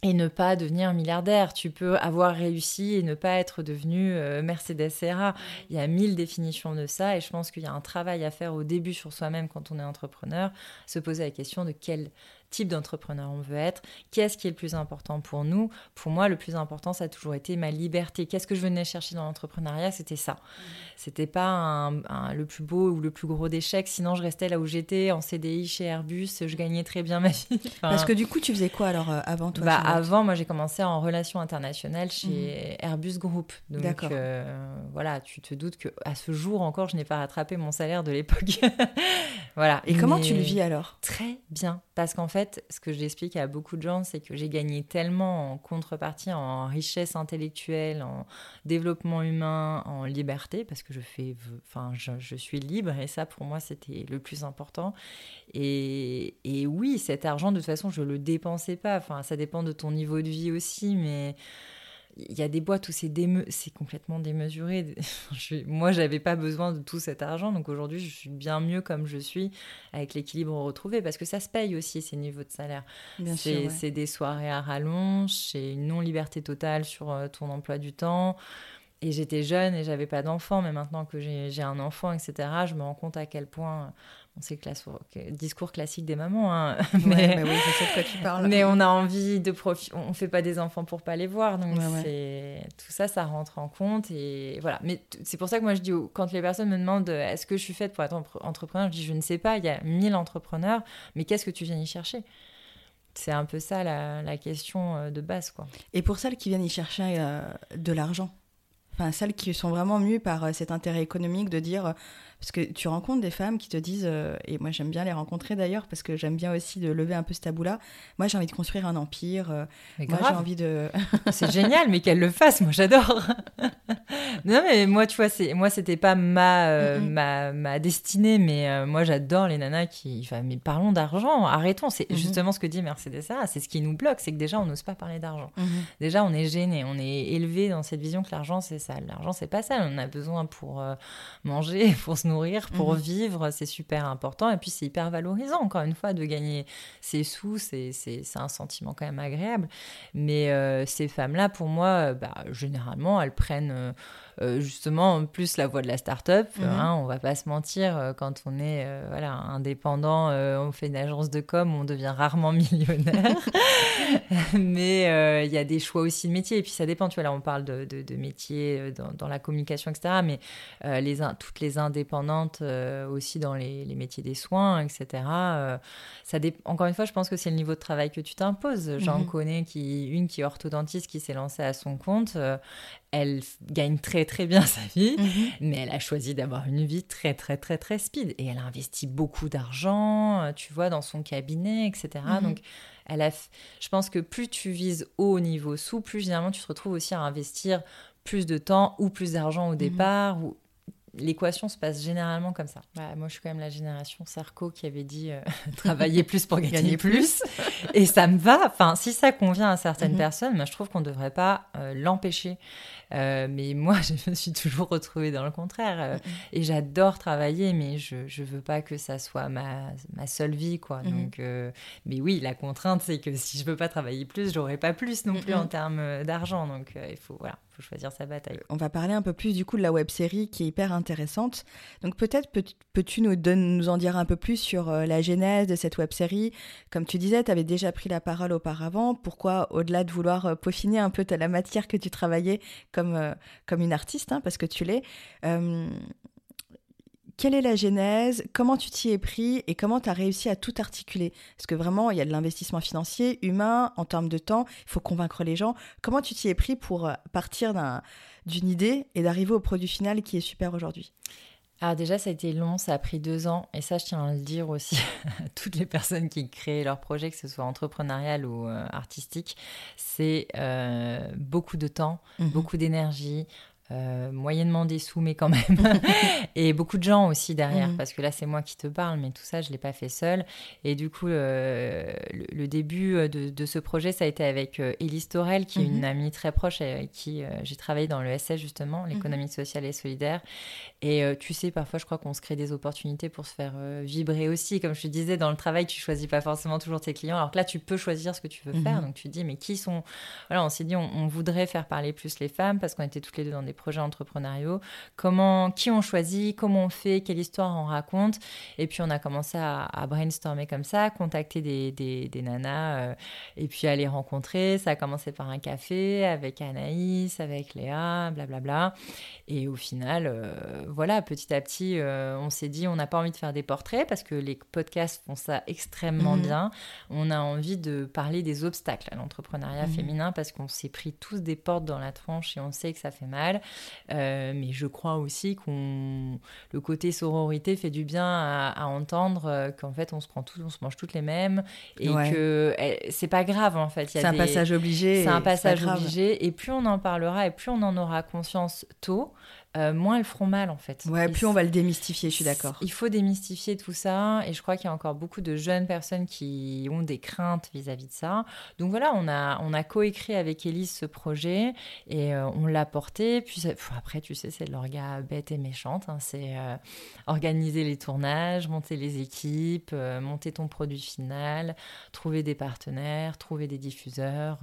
et ne pas devenir milliardaire. Tu peux avoir réussi et ne pas être devenu euh, Mercedes Serra. Il y a mille définitions de ça et je pense qu'il y a un travail à faire au début sur soi-même quand on est entrepreneur, se poser la question de quel type d'entrepreneur on veut être, qu'est-ce qui est le plus important pour nous? Pour moi, le plus important, ça a toujours été ma liberté. Qu'est-ce que je venais chercher dans l'entrepreneuriat? C'était ça. Mmh. C'était pas le plus beau ou le plus gros d'échecs. Sinon, je restais là où j'étais, en CDI chez Airbus. Je gagnais très bien ma vie. [laughs] Parce que du coup, tu faisais quoi alors euh, avant toi bah, Avant, moi, j'ai commencé en relations internationales chez mmh. Airbus Group. Donc, euh, voilà, tu te doutes que à ce jour encore, je n'ai pas rattrapé mon salaire de l'époque. [laughs] voilà. Et comment tu le vis alors? Très bien. Parce qu'en fait, ce que j'explique à beaucoup de gens, c'est que j'ai gagné tellement en contrepartie, en richesse intellectuelle, en développement humain, en liberté, parce que je fais, enfin, je, suis libre et ça, pour moi, c'était le plus important. Et, et, oui, cet argent, de toute façon, je le dépensais pas. Enfin, ça dépend de ton niveau de vie aussi, mais il y a des boîtes où c'est c'est complètement démesuré. [laughs] je, moi, j'avais pas besoin de tout cet argent, donc aujourd'hui, je suis bien mieux comme je suis avec l'équilibre retrouvé parce que ça se paye aussi ces niveaux de salaire. C'est des soirées à rallonge, c'est une non liberté totale sur euh, ton emploi du temps. Et j'étais jeune et j'avais pas d'enfant, mais maintenant que j'ai un enfant, etc., je me rends compte à quel point c'est le discours classique des mamans, hein. [laughs] mais, oui, je sais de quoi tu parles. Mais on a envie de profiter, on fait pas des enfants pour pas les voir, donc tout ça, ça rentre en compte et voilà. Mais c'est pour ça que moi je dis, quand les personnes me demandent est-ce que je suis faite pour être entrepreneur, je dis je ne sais pas, il y a mille entrepreneurs, mais qu'est-ce que tu viens y chercher? C'est un peu ça la, question euh, de base. quoi. Et pour celles qui viennent y chercher euh, de l'argent, enfin celles qui sont vraiment mues par euh, cet intérêt économique de dire parce que tu rencontres des femmes qui te disent, euh, et moi j'aime bien les rencontrer d'ailleurs, parce que j'aime bien aussi de lever un peu ce tabou-là. Moi j'ai envie de construire un empire. Euh, moi j'ai envie de. [laughs] c'est génial, mais qu'elle le fasse, moi j'adore. [laughs] non mais moi tu vois, c'est moi c'était pas ma, euh, ma, ma destinée, mais moi j'adore les nanas qui. Enfin, mais parlons d'argent, arrêtons. C'est justement ce que dit Mercedes ça, c'est ce qui nous bloque, c'est que déjà on n'ose pas parler d'argent. Déjà on est gêné, on est élevé dans cette vision que l'argent c'est ça. L'argent c'est pas ça, on a besoin pour manger, [laughs] pour se nourrir, pour mhm. vivre, c'est super important. Et puis c'est hyper valorisant, encore une fois, de gagner ses sous, c'est un sentiment quand même agréable. Mais euh, ces femmes-là, pour moi, bah, généralement, elles prennent... Euh, justement plus la voie de la start-up. Mhm. hein, on va pas se mentir, quand on est voilà, indépendant, on fait une agence de com, on devient rarement [laughs] millionnaire. [laughs] mais il y a des choix aussi de métier. Et puis ça dépend, tu vois, là on parle de, de, métiers dans, dans, la communication, etc. Mais les, toutes les indépendantes aussi dans les, les, métiers des soins, etc. ça Encore une fois, je pense que c'est le niveau de travail que tu t'imposes. J'en mhm. connais qui, une qui est orthodontiste qui s'est lancée à son compte. Elle gagne très très bien [laughs] sa vie, mhm. mais elle a choisi d'avoir une vie très très très très speed et elle a investi beaucoup d'argent, euh, tu vois, dans son cabinet, etc. Mhm. Donc, elle a, je pense que plus tu vises haut niveau sous, plus généralement tu te retrouves aussi à investir plus de temps ou plus d'argent au départ ou l'équation se passe généralement comme ça. Bah, moi, je suis quand même la génération Sarko qui avait dit euh, [laughs] travailler plus pour gagner, plus. Et ça me va. Enfin, si ça convient à certaines mhm. personnes, moi, je trouve qu'on ne devrait pas euh, l'empêcher. Euh, mais moi, [laughs] je me suis toujours retrouvée dans le contraire. Mm-hmm. Et j'adore travailler, mais je ne veux pas que ça soit ma, ma seule vie. quoi. Mm-hmm. Donc, mais oui, la contrainte, c'est que si je veux pas travailler plus, j'aurai pas plus non plus en termes d'argent. Donc, il faut, voilà, choisir sa bataille. On va parler un peu plus du coup de la web série qui est hyper intéressante. Donc, peut-être peux-tu nous, nous en dire un peu plus sur la genèse de cette web série Comme tu disais, tu avais déjà pris la parole auparavant. Pourquoi, au-delà de vouloir peaufiner un peu la matière que tu travaillais, comme, euh, comme une artiste, hein, parce que tu l'es. Euh, quelle est la genèse Comment tu t'y es pris et comment tu as réussi à tout articuler? Parce que vraiment, il y a de l'investissement financier, humain, en termes de temps, il faut convaincre les gens. Comment tu t'y es pris pour euh, partir d'une idée et d'arriver au produit final qui est super aujourd'hui? Alors déjà, ça a été long, ça a pris deux ans, et ça, je tiens à le dire aussi à toutes les personnes qui créent leur projet, que ce soit entrepreneurial ou euh, artistique, c'est euh, beaucoup de temps, mhm. beaucoup d'énergie, euh, moyennement des sous, mais quand même. [laughs] et beaucoup de gens aussi derrière, mhm. parce que là, c'est moi qui te parle, mais tout ça, je ne l'ai pas fait seul. Et du coup, euh, le, début euh, de, ce projet, ça a été avec Élise Torel, qui est une mhm. amie très proche, avec qui j'ai travaillé dans le SS, justement, mhm. l'économie sociale et solidaire. Et tu sais, parfois, je crois qu'on se crée des opportunités pour se faire vibrer aussi. Comme je te disais, dans le travail, tu choisis pas forcément toujours tes clients, alors que là, tu peux choisir ce que tu veux faire. Donc, tu te dis, mais qui sont. Voilà, on s'est dit, on, on voudrait faire parler plus les femmes, parce qu'on était toutes les deux dans des projets entrepreneuriaux, comment, qui on choisit, comment on fait, quelle histoire on raconte. Et puis on a commencé à, brainstormer comme ça, contacter des, des, nanas euh, et puis à les rencontrer. Ça a commencé par un café avec Anaïs, avec Léa, blablabla. Bla bla. Et au final, euh, voilà, petit à petit, euh, on s'est dit, on n'a pas envie de faire des portraits parce que les podcasts font ça extrêmement mhm. bien. On a envie de parler des obstacles à l'entrepreneuriat mhm. féminin parce qu'on s'est pris tous des portes dans la tronche et on sait que ça fait mal. Euh, mais je crois aussi qu'on le côté sororité fait du bien à, entendre euh, qu'en fait on se prend tous, on se mange toutes les mêmes et que eh, c'est pas grave en fait. C'est un passage obligé. C'est un passage obligé et plus on en parlera et plus on en aura conscience tôt, euh, moins elles feront mal en fait. Ouais, plus on va le démystifier, je suis d'accord. Il faut démystifier tout ça et je crois qu'il y a encore beaucoup de jeunes personnes qui ont des craintes vis-à-vis de ça. Donc voilà, on a, on a coécrit avec Elise ce projet et euh, on l'a porté. Puis après, tu sais, c'est de l'orga bête et méchante. Hein. c'est euh, organiser les tournages, monter les équipes, monter ton produit final, trouver des partenaires, trouver des diffuseurs.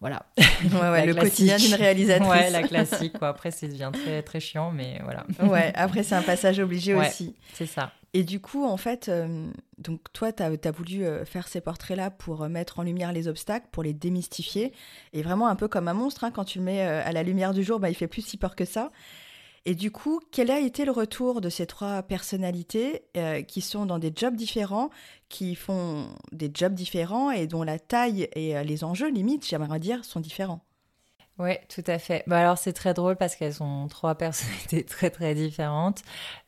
Voilà. [laughs] le quotidien d'une réalisatrice. Ouais, la [laughs] classique. Quoi. Après, ça devient très, très chiant, mais voilà. ouais, après, c'est un passage obligé aussi. C'est ça. Et du coup, en fait, euh, donc toi, tu as, voulu euh, faire ces portraits-là pour euh, mettre en lumière les obstacles, pour les démystifier. Et vraiment un peu comme un monstre, hein, quand tu le mets à la lumière du jour, bah, il fait plus si peur que ça. Et du coup, quel a été le retour de ces trois personnalités euh, qui sont dans des jobs différents, qui font des jobs différents et dont la taille et euh, les enjeux, limite, j'aimerais dire, sont différents? Oui, tout à fait. Bah alors c'est très drôle parce qu'elles ont trois [laughs] personnalités très très différentes.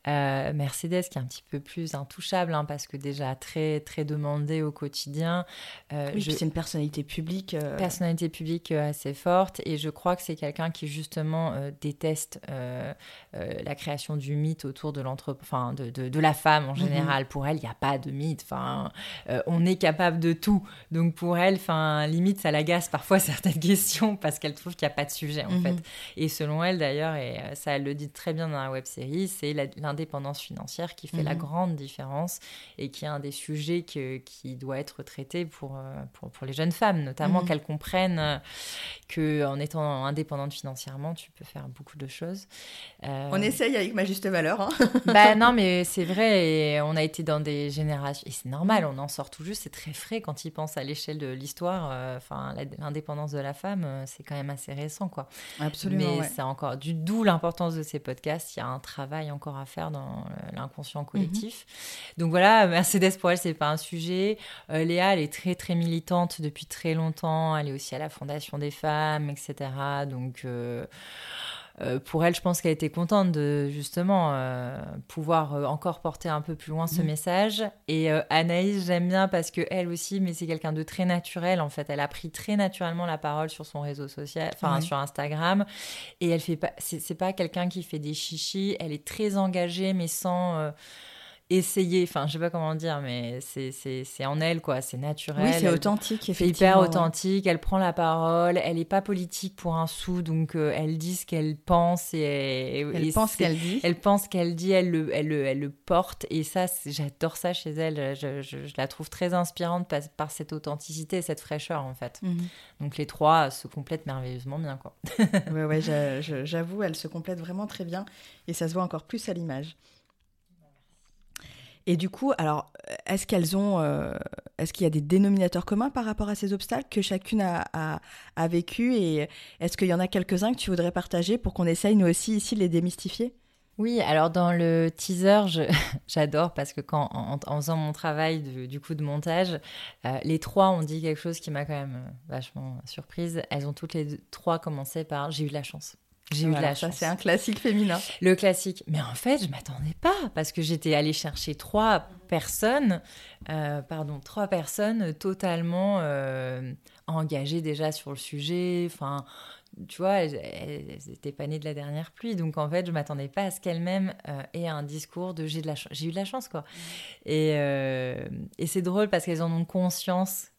Euh, Mercedes qui est un petit peu plus intouchable hein, parce que déjà très très demandée au quotidien. Euh, oui, c'est une personnalité publique. Euh, personnalité publique assez forte et je crois que c'est quelqu'un qui justement déteste la création du mythe autour de enfin de, de, la femme en mhm. général. Pour elle, il n'y a pas de mythe. Enfin, on est capable de tout. Donc pour elle, enfin limite ça l'agace parfois [laughs] certaines questions parce qu'elle trouve qu'il qu'il n'y a pas de sujet en mhm. fait. Et selon elle d'ailleurs, et ça elle le dit très bien dans la web série, c'est l'indépendance financière qui fait la mhm. grande différence et qui est un des sujets qui doit être traité pour, pour, pour les jeunes femmes, notamment mhm. qu'elles comprennent que en étant indépendante financièrement, tu peux faire beaucoup de choses. On essaye avec ma juste valeur. Hein. [laughs] bah non, mais c'est vrai, et on a été dans des générations, et c'est normal, on en sort tout juste, c'est très frais quand ils pensent à l'échelle de l'histoire. Euh, enfin, l'indépendance de la femme, euh, c'est quand même assez quoi. Absolument. Mais c'est encore du d'où l'importance de ces podcasts. Il y a un travail encore à faire dans l'inconscient collectif. Mhm. Donc voilà, Mercedes pour elle, c'est pas un sujet. Euh, Léa, elle est très très militante depuis très longtemps. Elle est aussi à la Fondation des femmes, etc. Donc euh, pour elle, je pense qu'elle était contente de justement euh, pouvoir euh, encore porter un peu plus loin ce mm. message. Et Anaïs, j'aime bien parce que elle aussi, mais c'est quelqu'un de très naturel en fait. Elle a pris très naturellement la parole sur son réseau social, enfin sur Instagram, et elle fait pas, c'est pas quelqu'un qui fait des chichis. Elle est très engagée, mais sans essayer, enfin je sais pas comment dire, mais c'est en elle quoi, c'est naturel. Oui, c'est authentique, C'est hyper authentique, elle prend la parole, elle est pas politique pour un sou, donc euh, elle dit ce qu'elle pense et, elle pense qu'elle dit. Elle pense qu'elle dit, elle le, elle, elle le porte et ça, j'adore ça chez elle, je, je, la trouve très inspirante par, par, cette authenticité et cette fraîcheur en fait. Mhm. Donc les trois se complètent merveilleusement bien quoi. ouais, ouais, j'avoue, elles se complètent vraiment très bien et ça se voit encore plus à l'image. Et du coup, alors, est-ce qu'elles ont, euh, est-ce qu'il y a des dénominateurs communs par rapport à ces obstacles que chacune a, a, vécu et est-ce qu'il y en a quelques-uns que tu voudrais partager pour qu'on essaye nous aussi ici de les démystifier? Oui, alors dans le teaser, [laughs] j'adore parce que quand en, faisant mon travail du coup de montage, euh, les trois ont dit quelque chose qui m'a quand même vachement surprise. Elles ont toutes les trois commencé par j'ai eu de la chance. J'ai eu de la chance. C'est un classique féminin. Le classique. Mais en fait, je m'attendais pas parce que j'étais allée chercher trois personnes, euh, pardon, trois personnes totalement euh, engagées déjà sur le sujet. Enfin, tu vois, elles, étaient pas nées de la dernière pluie. Donc en fait, je m'attendais pas à ce qu'elles-mêmes euh, aient un discours de j'ai de la j'ai eu de la chance quoi. Et, et c'est drôle parce qu'elles en ont conscience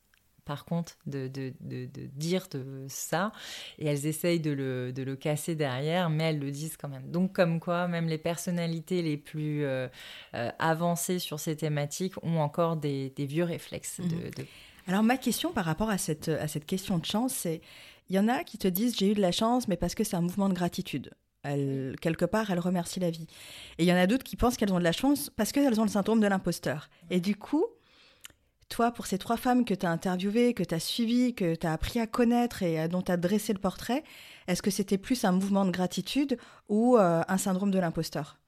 par contre, de, de, de, dire de ça. Et elles essayent de le, de le, casser derrière, mais elles le disent quand même. Donc, comme quoi, même les personnalités les plus euh, euh, avancées sur ces thématiques ont encore des, des vieux réflexes. Mhm. Alors, ma question par rapport à cette, à cette question de chance, c'est il y en a qui te disent j'ai eu de la chance, mais parce que c'est un mouvement de gratitude. Elle, quelque part, elles remercient la vie. Et il y en a d'autres qui pensent qu'elles ont de la chance parce qu'elles ont le syndrome de l'imposteur. Et du coup, toi, pour ces trois femmes que tu as interviewées, que tu as suivies, que tu as appris à connaître et dont tu as dressé le portrait, est-ce que c'était plus un mouvement de gratitude ou euh, un syndrome de l'imposteur?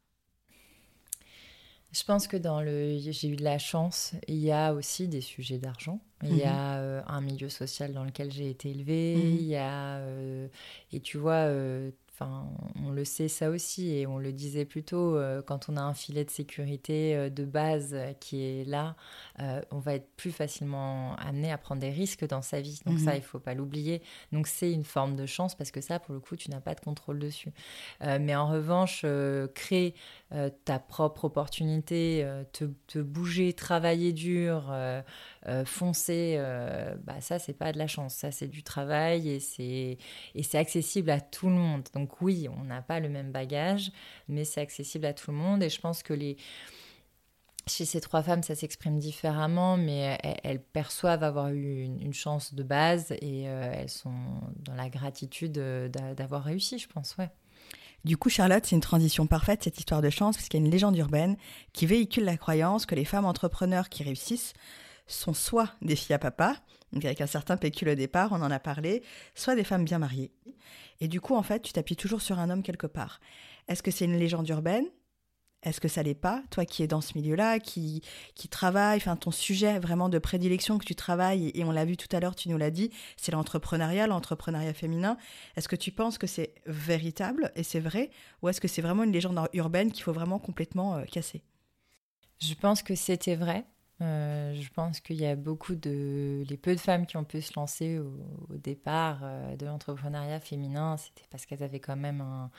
Je pense que dans le j'ai eu de la chance, il y a aussi des sujets d'argent. Il y mhm. a euh, un milieu social dans lequel j'ai été élevée, mhm. il y a euh, et tu vois Enfin, on le sait ça aussi et on le disait plus tôt, euh, quand on a un filet de sécurité euh, de base euh, qui est là, on va être plus facilement amené à prendre des risques dans sa vie. Donc ça, mhm. il faut pas l'oublier. Donc c'est une forme de chance parce que ça, pour le coup, tu n'as pas de contrôle dessus. mais en revanche, créer ta propre opportunité, te, te, bouger, travailler dur, foncer, bah ça, c'est pas de la chance. Ça, c'est du travail et c'est et c'est accessible à tout le monde. Donc donc oui, on n'a pas le même bagage, mais c'est accessible à tout le monde. Et je pense que les... Chez ces trois femmes, ça s'exprime différemment, mais elles, perçoivent avoir eu une, chance de base et euh, elles sont dans la gratitude euh, d'avoir réussi, je pense, ouais. Du coup, Charlotte, c'est une transition parfaite, cette histoire de chance, parce qu'il y a une légende urbaine qui véhicule la croyance que les femmes entrepreneurs qui réussissent sont soit des filles à papa, donc avec un certain pécule au départ, on en a parlé, soit des femmes bien mariées. Et du coup, en fait, tu t'appuies toujours sur un homme quelque part. Est-ce que c'est une légende urbaine? Est-ce que ça l'est pas? Toi qui es dans ce milieu-là, qui, qui travaille, enfin ton sujet vraiment de prédilection que tu travailles, et on l'a vu tout à l'heure, tu nous l'as dit, c'est l'entrepreneuriat, l'entrepreneuriat féminin. Est-ce que tu penses que c'est véritable et c'est vrai? Ou est-ce que c'est vraiment une légende urbaine qu'il faut vraiment complètement euh, casser? Je pense que c'était vrai. Euh, je pense qu'il y a beaucoup de... Les peu de femmes qui ont pu se lancer au, départ euh, de l'entrepreneuriat féminin, c'était parce qu'elles avaient quand même un,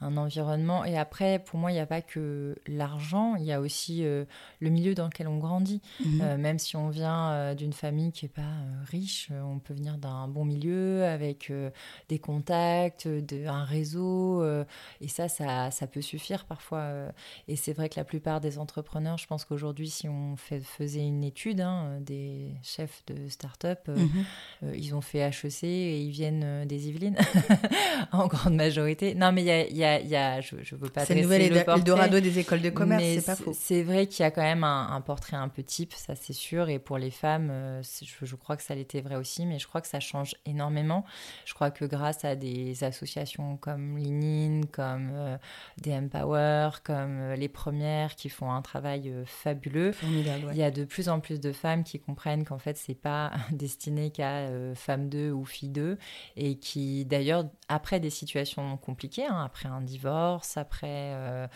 un environnement. Et après, pour moi, il n'y a pas que l'argent, il y a aussi euh, le milieu dans lequel on grandit. Mhm. Euh, même si on vient euh, d'une famille qui n'est pas riche, on peut venir d'un bon milieu avec des contacts, de, un réseau. et ça, ça, ça, peut suffire parfois. et c'est vrai que la plupart des entrepreneurs, je pense qu'aujourd'hui, si on fait, faisait une étude, hein, des chefs de start-up, Mhm. ils ont fait HEC et ils viennent des Yvelines [laughs] en grande majorité. Non, mais il y a, y a il y a, je, je veux pas C'est le nouvel Eldorado des écoles de commerce, c'est pas faux. C'est vrai qu'il y a quand même un, portrait un peu type, ça c'est sûr. Et pour les femmes, euh, je, je, crois que ça l'était vrai aussi, mais je crois que ça change énormément. Je crois que grâce à des associations comme Linin, comme euh, des Empower, comme euh, les premières qui font un travail fabuleux, il y a de plus en plus de femmes qui comprennent qu'en fait c'est pas [laughs] destiné qu'à femmes 2 ou filles 2 et qui d'ailleurs après des situations compliquées, hein, après un divorce, après euh,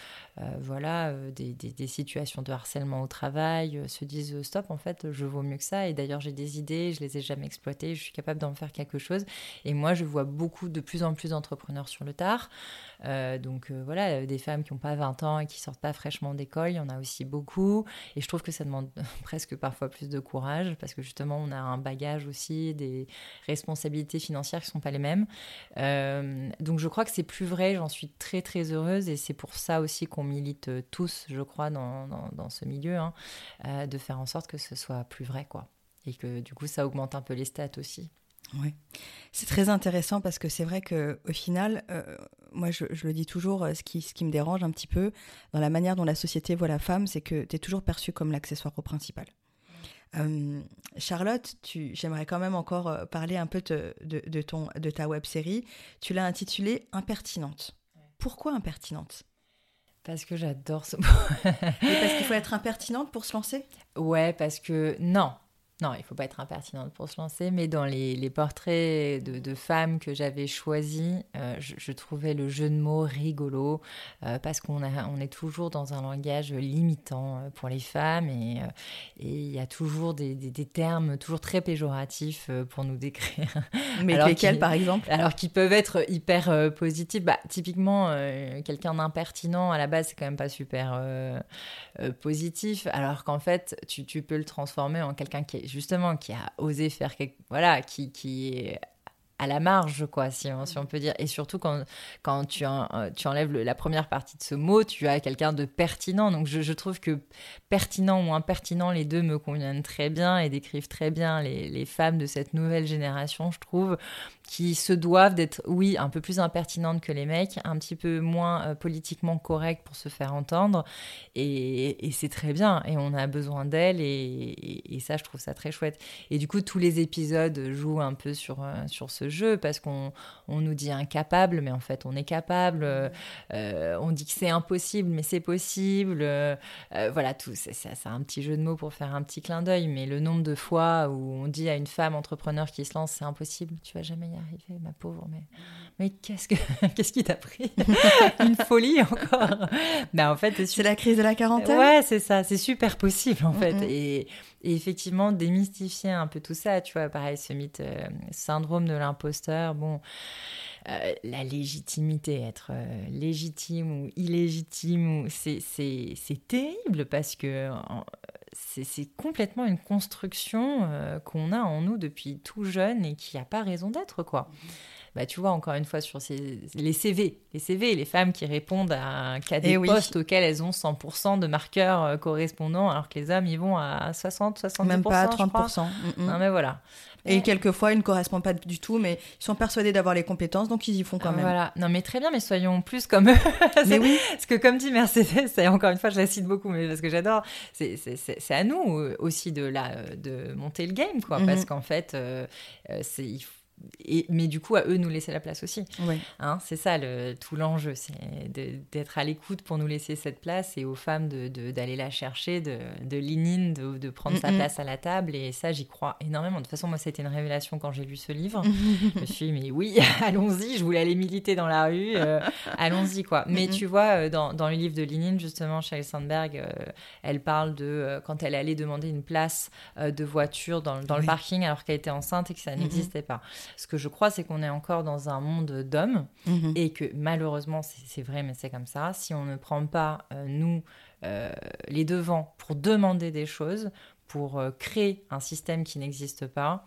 euh, voilà euh, des, des, situations de harcèlement au travail, se disent stop en fait je vaux mieux que ça et d'ailleurs j'ai des idées, je les ai jamais exploitées, je suis capable d'en faire quelque chose et moi je vois beaucoup de plus en plus d'entrepreneurs sur le tard. donc voilà, des femmes qui n'ont pas 20 ans et qui sortent pas fraîchement d'école, il y en a aussi beaucoup. Et je trouve que ça demande [laughs] presque parfois plus de courage parce que justement, on a un bagage aussi, des responsabilités financières qui sont pas les mêmes. donc je crois que c'est plus vrai, j'en suis très très heureuse et c'est pour ça aussi qu'on milite euh, tous, je crois, dans, dans, ce milieu, hein, euh, de faire en sorte que ce soit plus vrai, quoi. Et que du coup, ça augmente un peu les stats aussi. Oui, c'est très intéressant parce que c'est vrai que au final, euh, moi je, je, le dis toujours, ce qui, ce qui me dérange un petit peu dans la manière dont la société voit la femme, c'est que tu es toujours perçue comme l'accessoire au principal. Charlotte, j'aimerais quand même encore parler un peu de, de, ton, de ta web série. Tu l'as intitulée Impertinente. Pourquoi impertinente? Parce que j'adore ce mot. parce qu'il faut être impertinente pour se lancer? Ouais, parce que non, non, il faut pas être impertinente pour se lancer, mais dans les, portraits de, femmes que j'avais choisis, euh, je, trouvais le jeu de mots rigolo euh, parce qu'on on est toujours dans un langage limitant euh, pour les femmes et il y a toujours des, termes toujours très péjoratifs pour nous décrire. Mais lesquels, par exemple? Alors qui peuvent être hyper positifs. Bah, typiquement, quelqu'un d'impertinent, à la base, c'est quand même pas super positif, alors qu'en fait, tu, tu peux le transformer en quelqu'un qui est justement, qui a osé faire quelque... Voilà, qui, qui est à la marge, quoi, si on, si on peut dire. Et surtout, quand, quand tu, en, tu enlèves la première partie de ce mot, tu as quelqu'un de pertinent. Donc, je, je, trouve que pertinent ou impertinent, les deux me conviennent très bien et décrivent très bien les, les femmes de cette nouvelle génération, je trouve qui se doivent d'être, oui, un peu plus impertinentes que les mecs, un petit peu moins euh, politiquement correctes pour se faire entendre. Et, c'est très bien. Et on a besoin d'elles. Et, ça, je trouve ça très chouette. Et du coup, tous les épisodes jouent un peu sur, euh, sur ce jeu parce qu'on on nous dit incapable, mais en fait, on est capable. Euh, on dit que c'est impossible, mais c'est possible. voilà, tout. C'est, c'est, un petit jeu de mots pour faire un petit clin d'œil. Mais le nombre de fois où on dit à une femme entrepreneur qui se lance, c'est impossible, tu vas jamais arriver, ma pauvre, mais, mais qu'est-ce, que, [laughs] qu'est-ce qui t'a pris? [laughs] Une folie encore ben, en fait, C'est la crise de la quarantaine? Ouais, c'est ça, c'est super possible en fait. Et, effectivement, démystifier un peu tout ça, tu vois, pareil, ce mythe, euh, syndrome de l'imposteur, bon. Euh, la légitimité, être euh, légitime ou illégitime, c'est, terrible parce que c'est complètement une construction euh, qu'on a en nous depuis tout jeune et qui n'a pas raison d'être, quoi. Bah, tu vois, encore une fois, sur ces, les CV, les CV, les femmes qui répondent à, qu'à des eh postes auxquels elles ont 100% de marqueurs correspondants, alors que les hommes, ils vont à 60, 70%. Même pas à 30%. Non, mais voilà. Et quelquefois, ils ne correspondent pas du tout, mais ils sont persuadés d'avoir les compétences, donc ils y font quand même. Voilà. Non, mais très bien, mais soyons plus comme eux. [laughs] mais oui. Parce que comme dit Mercedes, [laughs] et encore une fois, je la cite beaucoup, mais parce que j'adore, c'est à nous euh, aussi de, la, de monter le game, quoi. Mhm. Parce qu'en fait, euh, euh mais du coup, à eux, nous laisser la place aussi. Hein, c'est ça le, tout l'enjeu, c'est d'être à l'écoute pour nous laisser cette place et aux femmes d'aller de, la chercher, de, de de, de, prendre sa place à la table. Et ça, j'y crois énormément. De toute façon, moi, c'était une révélation quand j'ai lu ce livre. [laughs] je me suis dit, mais oui, [laughs] allons-y, je voulais aller militer dans la rue, euh, [laughs] allons-y, quoi. Mais tu vois, euh, dans, dans, le livre de Lénine, justement, Sheryl Sandberg, euh, elle parle de quand elle allait demander une place de voiture dans, dans le parking alors qu'elle était enceinte et que ça n'existait pas. Ce que je crois, c'est qu'on est encore dans un monde d'hommes Mhm. et que malheureusement, c'est vrai, mais c'est comme ça. Si on ne prend pas, euh, nous, euh, les devants pour demander des choses, pour euh, créer un système qui n'existe pas,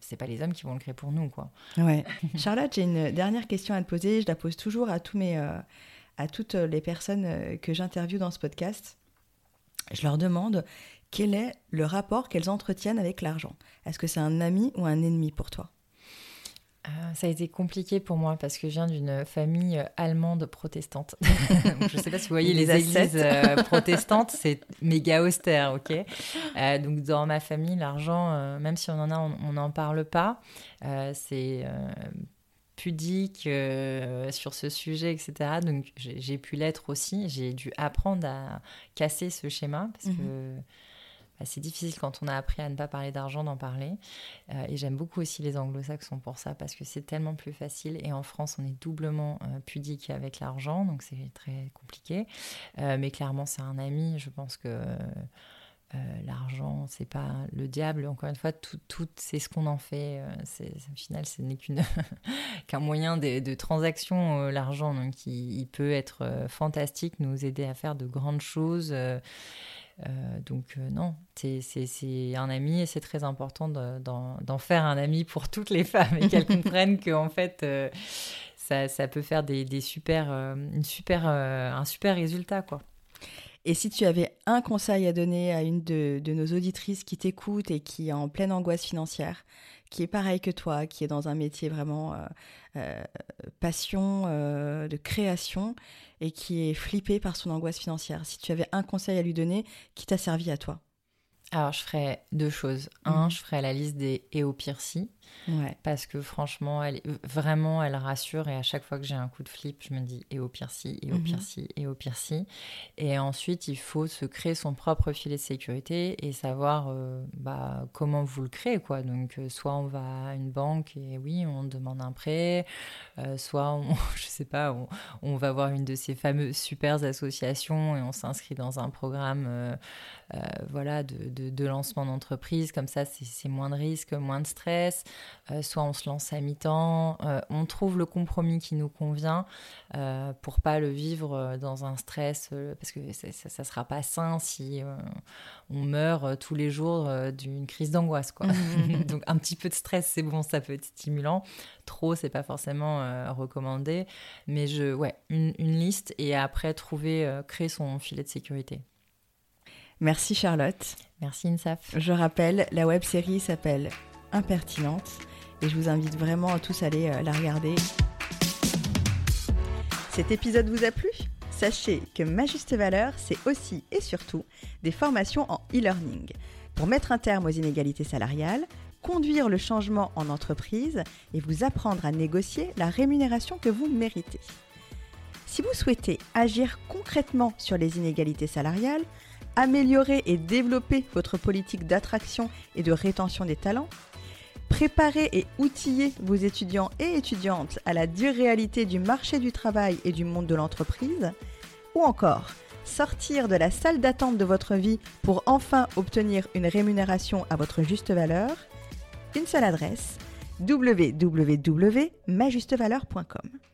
c'est pas les hommes qui vont le créer pour nous, quoi. Ouais. [laughs] Charlotte, j'ai une dernière question à te poser. Je la pose toujours à, tous mes, à toutes les personnes que j'interviewe dans ce podcast. Je leur demande quel est le rapport qu'elles entretiennent avec l'argent. Est-ce que c'est un ami ou un ennemi pour toi? Euh, ça a été compliqué pour moi parce que je viens d'une famille euh, allemande protestante. [laughs] Donc, je ne sais pas si vous voyez Les églises euh, [laughs] protestantes, c'est méga austère, ok? [laughs] Euh, donc dans ma famille, l'argent, même si on en a, on n'en parle pas. C'est pudique euh, sur ce sujet, etc. Donc j'ai j'ai pu l'être aussi. J'ai dû apprendre à casser ce schéma parce Mhm. que bah, c'est difficile quand on a appris à ne pas parler d'argent d'en parler. Euh, et j'aime beaucoup aussi les anglo-saxons pour ça, parce que c'est tellement plus facile. Et en France, on est doublement euh, pudique avec l'argent, donc c'est très compliqué. Euh, mais clairement, c'est un ami. Je pense que l'argent, c'est pas le diable. Encore une fois, tout, c'est ce qu'on en fait. Au final, ce n'est [laughs] qu'un moyen de, transaction, l'argent. Donc, il, peut être fantastique, nous aider à faire de grandes choses. Euh, donc euh, non, c'est- un ami et c'est très important de- d'en faire un ami pour toutes les femmes et qu'elles [laughs] comprennent qu'en fait euh, ça, ça peut faire des, des super, une super, un super résultat quoi. Et si tu avais un conseil à donner à une de, nos auditrices qui t'écoute et qui est en pleine angoisse financière, qui est pareil que toi, qui est dans un métier vraiment euh, euh, passion, euh, de création, et qui est flippée par son angoisse financière, si tu avais un conseil à lui donner qui t'a servi à toi? Alors je ferais deux choses. Un, Mhm. je ferais la liste des et au pire si Ouais. parce que franchement, elle vraiment, elle rassure et à chaque fois que j'ai un coup de flip, je me dis et au pire si, et au Mhm. pire si, et au pire si. Et ensuite, il faut se créer son propre filet de sécurité et savoir euh, bah, comment vous le créez. Quoi. Donc, euh, soit on va à une banque et oui, on demande un prêt, euh, soit, on, [laughs] je sais pas, on, on va voir une de ces fameuses super associations et on s'inscrit dans un programme voilà, de, de- de lancement d'entreprise. Comme ça, c'est moins de risques, moins de stress. Euh, soit on se lance à mi-temps, euh, on trouve le compromis qui nous convient euh, pour pas le vivre dans un stress, parce que ça, ça sera pas sain si on meurt tous les jours d'une crise d'angoisse, quoi. Mhm. [laughs] Donc un petit peu de stress, c'est bon, ça peut être stimulant. Trop, c'est pas forcément recommandé, mais je, ouais, une, une liste et après trouver, créer son filet de sécurité. Merci Charlotte. Merci Insaf. Je rappelle, la web série s'appelle Impertinente et je vous invite vraiment à tous à aller euh, la regarder. Cet épisode vous a plu? Sachez que Ma Juste Valeur, c'est aussi et surtout des formations en e-learning pour mettre un terme aux inégalités salariales, conduire le changement en entreprise et vous apprendre à négocier la rémunération que vous méritez. Si vous souhaitez agir concrètement sur les inégalités salariales, améliorer et développer votre politique d'attraction et de rétention des talents, préparer et outiller vos étudiants et étudiantes à la dure réalité du marché du travail et du monde de l'entreprise, ou encore sortir de la salle d'attente de votre vie pour enfin obtenir une rémunération à votre juste valeur, une seule adresse www.majustevaleur.com.